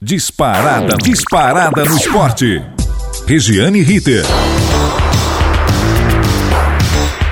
Disparada, disparada no esporte. Regiane Ritter.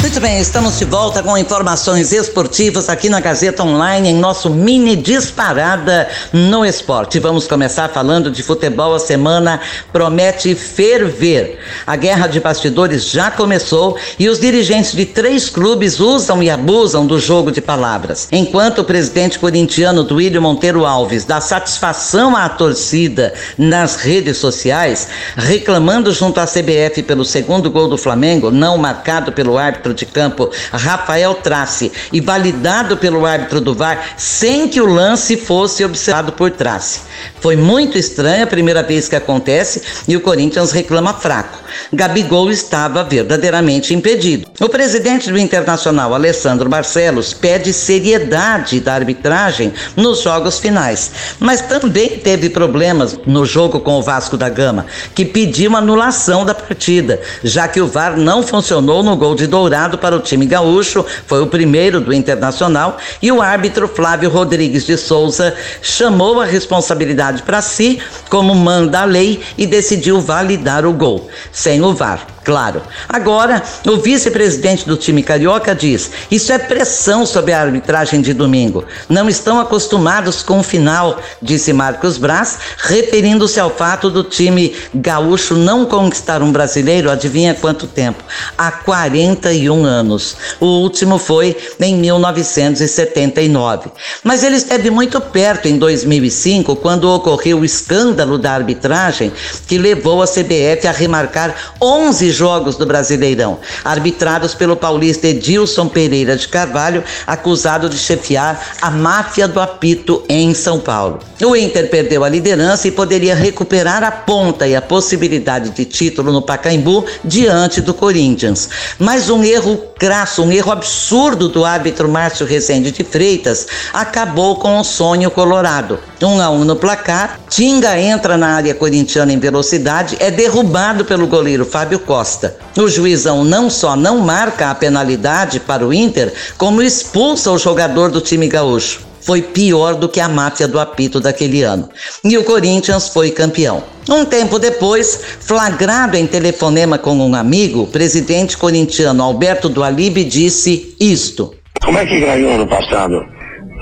Muito bem, estamos de volta com informações esportivas aqui na Gazeta Online, em nosso mini disparada no esporte. Vamos começar falando de futebol. A semana promete ferver. A guerra de bastidores já começou e os dirigentes de três clubes usam e abusam do jogo de palavras. Enquanto o presidente corintiano Duílio Monteiro Alves dá satisfação à torcida nas redes sociais, reclamando junto à CBF pelo segundo gol do Flamengo, não marcado pelo árbitro de campo Rafael Trace e validado pelo árbitro do VAR sem que o lance fosse observado por Trace. Foi muito estranha a primeira vez que acontece e o Corinthians reclama fraco. Gabigol estava verdadeiramente impedido. O presidente do Internacional, Alessandro Barcelos, pede seriedade da arbitragem nos jogos finais, mas também teve problemas no jogo com o Vasco da Gama, que pediu anulação da partida, já que o VAR não funcionou no gol de Dourado para o time gaúcho, foi o primeiro do Internacional, e o árbitro Flávio Rodrigues de Souza chamou a responsabilidade para si, como manda a lei, e decidiu validar o gol sem o VAR, claro. Agora, o vice-presidente do time carioca diz: isso é pressão sobre a arbitragem de domingo. Não estão acostumados com o final, disse Marcos Braz, referindo-se ao fato do time gaúcho não conquistar um brasileiro, adivinha quanto tempo? Há 41 anos. O último foi em 1979. Mas ele esteve muito perto em 2005, quando ocorreu o escândalo da arbitragem que levou a CBF a remarcar 11 jogos do Brasileirão, arbitrados pelo paulista Edilson Pereira de Carvalho, acusado de chefiar a máfia do apito em São Paulo. O Inter perdeu a liderança e poderia recuperar a ponta e a possibilidade de título no Pacaembu diante do Corinthians. Mas um erro crasso, um erro absurdo do árbitro Márcio Rezende de Freitas acabou com o sonho colorado. Um a um no placar, Tinga entra na área corintiana em velocidade, é derrubado pelo goleiro Fábio Costa. O juizão não só não marca a penalidade para o Inter, como expulsa o jogador do time gaúcho. Foi pior do que a máfia do apito daquele ano. E o Corinthians foi campeão. Um tempo depois, flagrado em telefonema com um amigo, o presidente corintiano Alberto Dualib disse isto. Como é que ganhou no passado?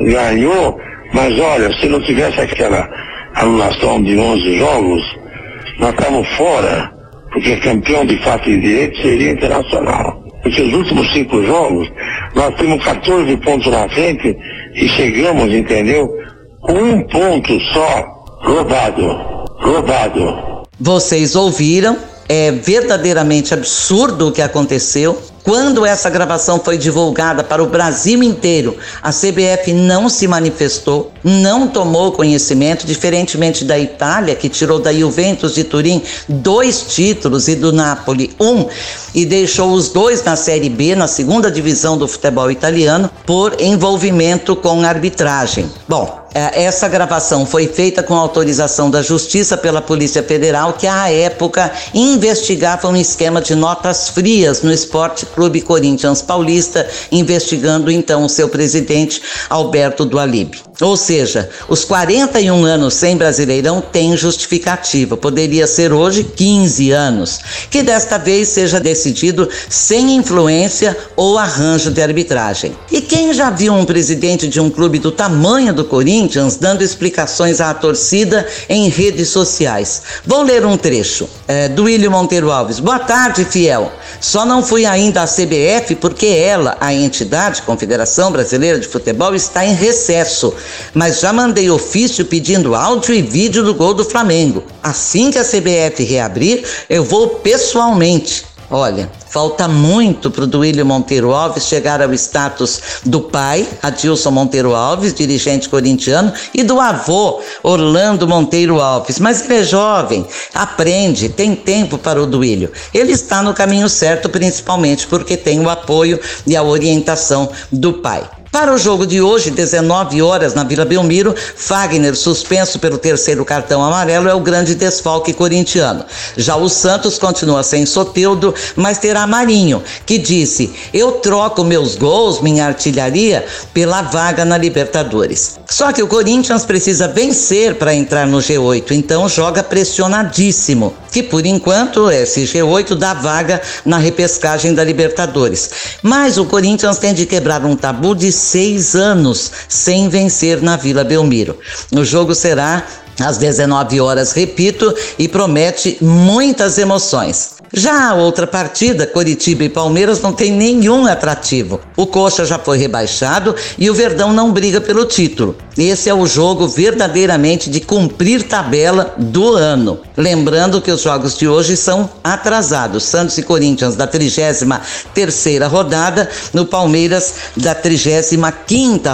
Ganhou, mas olha, se não tivesse aquela anulação de 11 jogos, nós estamos fora porque campeão de fato e direito seria internacional. Os últimos cinco jogos, nós temos 14 pontos na frente e chegamos, entendeu? Um ponto só roubado. Roubado. Vocês ouviram? É verdadeiramente absurdo o que aconteceu. Quando essa gravação foi divulgada para o Brasil inteiro, a CBF não se manifestou, não tomou conhecimento, diferentemente da Itália, que tirou da Juventus de Turim dois títulos e do Napoli um, e deixou os dois na Série B, na segunda divisão do futebol italiano, por envolvimento com arbitragem. Bom, essa gravação foi feita com autorização da Justiça pela Polícia Federal, que à época investigava um esquema de notas frias no esporte Clube Corinthians Paulista, investigando então o seu presidente Alberto Dualib. Ou seja, os 41 anos sem Brasileirão têm justificativa. Poderia ser hoje 15 anos, que desta vez seja decidido sem influência ou arranjo de arbitragem. E quem já viu um presidente de um clube do tamanho do Corinthians dando explicações à torcida em redes sociais? Vou ler um trecho é, do William Monteiro Alves. Boa tarde, fiel. Só não fui ainda à CBF porque ela, a entidade Confederação Brasileira de Futebol, está em recesso. Mas já mandei ofício pedindo áudio e vídeo do gol do Flamengo. Assim que a CBF reabrir, eu vou pessoalmente. Olha, falta muito para o Duílio Monteiro Alves chegar ao status do pai, Adilson Monteiro Alves, dirigente corintiano, e do avô, Orlando Monteiro Alves. Mas ele é jovem, aprende, tem tempo para o Duílio. Ele está no caminho certo, principalmente porque tem o apoio e a orientação do pai. Para o jogo de hoje, 19 horas na Vila Belmiro, Fagner, suspenso pelo terceiro cartão amarelo, é o grande desfalque corintiano. Já o Santos continua sem Soteudo, mas terá Marinho, que disse: Eu troco meus gols, minha artilharia, pela vaga na Libertadores. Só que o Corinthians precisa vencer para entrar no G8, então joga pressionadíssimo, que por enquanto esse G8 dá vaga na repescagem da Libertadores. Mas o Corinthians tem de quebrar um tabu de seis anos sem vencer na Vila Belmiro. O jogo será às 19 horas, repito, e promete muitas emoções. Já a outra partida, Coritiba e Palmeiras, não tem nenhum atrativo. O Coxa já foi rebaixado e o Verdão não briga pelo título. Esse é o jogo verdadeiramente de cumprir tabela do ano. Lembrando que os jogos de hoje são atrasados. Santos e Corinthians da 33 rodada, no Palmeiras da 35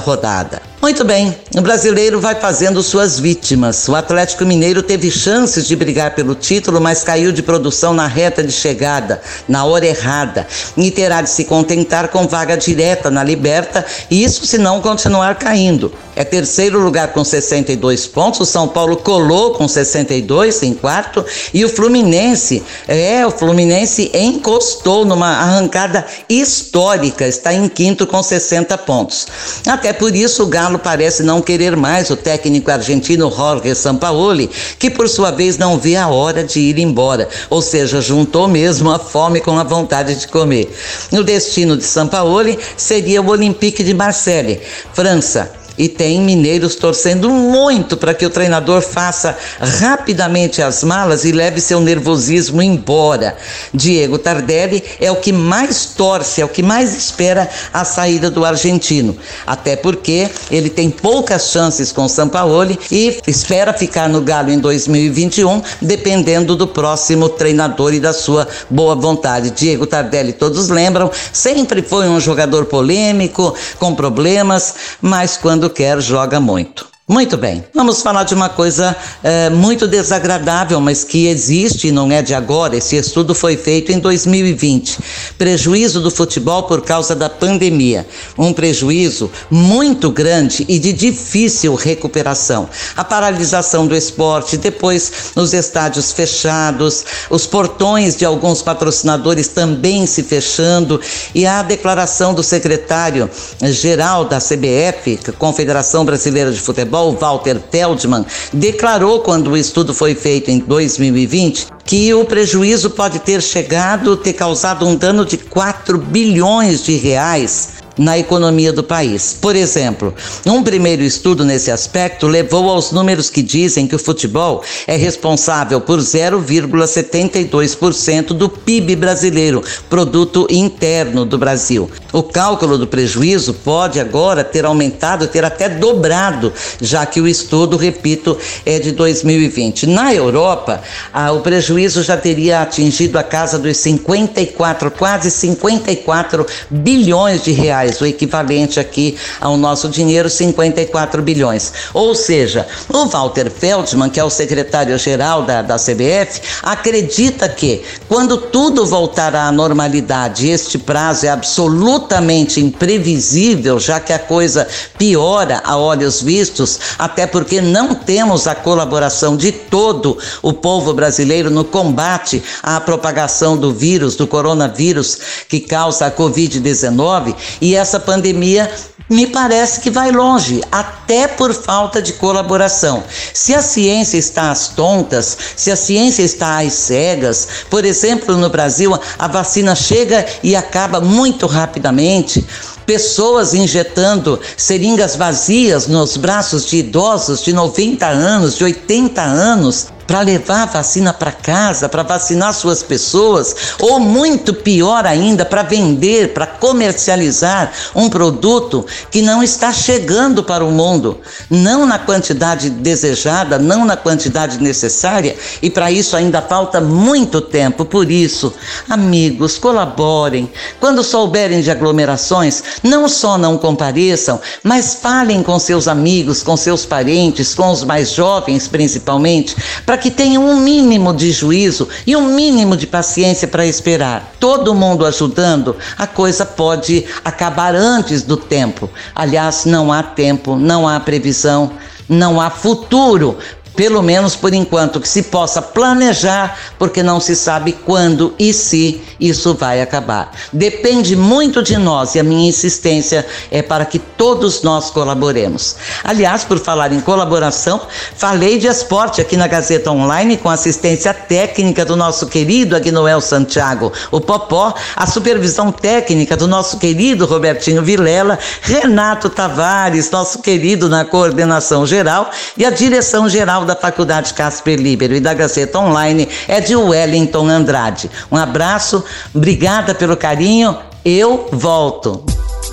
rodada. Muito bem, o brasileiro vai fazendo suas vítimas. O Atlético Mineiro teve chances de brigar pelo título, mas caiu de produção na reta de chegada, na hora errada, e terá de se contentar com vaga direta na Liberta, isso se não continuar caindo. É terceiro lugar com 62 pontos, o São Paulo colou com 62 em quarto e o Fluminense, é, o Fluminense encostou numa arrancada histórica, está em quinto com 60 pontos. Até por isso o Galo parece não querer mais o técnico argentino Jorge Sampaoli, que por sua vez não vê a hora de ir embora, ou seja, juntou mesmo a fome com a vontade de comer. O destino de Sampaoli seria o Olympique de Marseille, França e tem mineiros torcendo muito para que o treinador faça rapidamente as malas e leve seu nervosismo embora. Diego Tardelli é o que mais torce, é o que mais espera a saída do argentino, até porque ele tem poucas chances com o Sampaoli e espera ficar no Galo em 2021, dependendo do próximo treinador e da sua boa vontade. Diego Tardelli, todos lembram, sempre foi um jogador polêmico, com problemas, mas quando quando quer, joga muito. Muito bem, vamos falar de uma coisa é, muito desagradável, mas que existe e não é de agora. Esse estudo foi feito em 2020. Prejuízo do futebol por causa da pandemia. Um prejuízo muito grande e de difícil recuperação. A paralisação do esporte, depois os estádios fechados, os portões de alguns patrocinadores também se fechando e a declaração do secretário-geral da CBF, Confederação Brasileira de Futebol futebol, Walter Feldman, declarou quando o estudo foi feito em 2020 que o prejuízo pode ter chegado, ter causado um dano de 4 bilhões de reais na economia do país. Por exemplo, um primeiro estudo nesse aspecto levou aos números que dizem que o futebol é responsável por 0,72% do PIB brasileiro, produto interno do Brasil. O cálculo do prejuízo pode agora ter aumentado, ter até dobrado, já que o estudo, repito, é de 2020. Na Europa, ah, o prejuízo já teria atingido a casa dos 54, quase 54 bilhões de reais reais, o equivalente aqui ao nosso dinheiro, 54 bilhões. Ou seja, o Walter Feldman, que é o secretário-geral da, da CBF, acredita que quando tudo voltar à normalidade, este prazo é absolutamente imprevisível, já que a coisa piora a olhos vistos, até porque não temos a colaboração de todo o povo brasileiro no combate à propagação do vírus, do coronavírus que causa a Covid-19, e e essa pandemia me parece que vai longe, até por falta de colaboração. Se a ciência está às tontas, se a ciência está às cegas, por exemplo, no Brasil, a vacina chega e acaba muito rapidamente pessoas injetando seringas vazias nos braços de idosos de 90 anos, de 80 anos, para levar a vacina para casa, para vacinar suas pessoas, ou muito pior ainda, para vender, para comercializar um produto que não está chegando para o mundo, não na quantidade desejada, não na quantidade necessária, e para isso ainda falta muito tempo. Por isso, amigos, colaborem. Quando souberem de aglomerações, não só não compareçam, mas falem com seus amigos, com seus parentes, com os mais jovens principalmente, para que tenham um mínimo de juízo e um mínimo de paciência para esperar. Todo mundo ajudando, a coisa pode acabar antes do tempo. Aliás, não há tempo, não há previsão, não há futuro pelo menos por enquanto, que se possa planejar, porque não se sabe quando e se isso vai acabar. Depende muito de nós e a minha insistência é para que todos nós colaboremos. Aliás, por falar em colaboração, falei de esporte aqui na Gazeta Online com assistência técnica do nosso querido Agnoel Santiago, o Popó, a supervisão técnica do nosso querido Robertinho Vilela, Renato Tavares, nosso querido na coordenação geral e a direção geral da Faculdade Casper Libero e da Gazeta Online é de Wellington Andrade. Um abraço, obrigada pelo carinho, eu volto.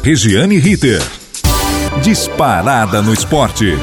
Regiane Ritter. Disparada no esporte.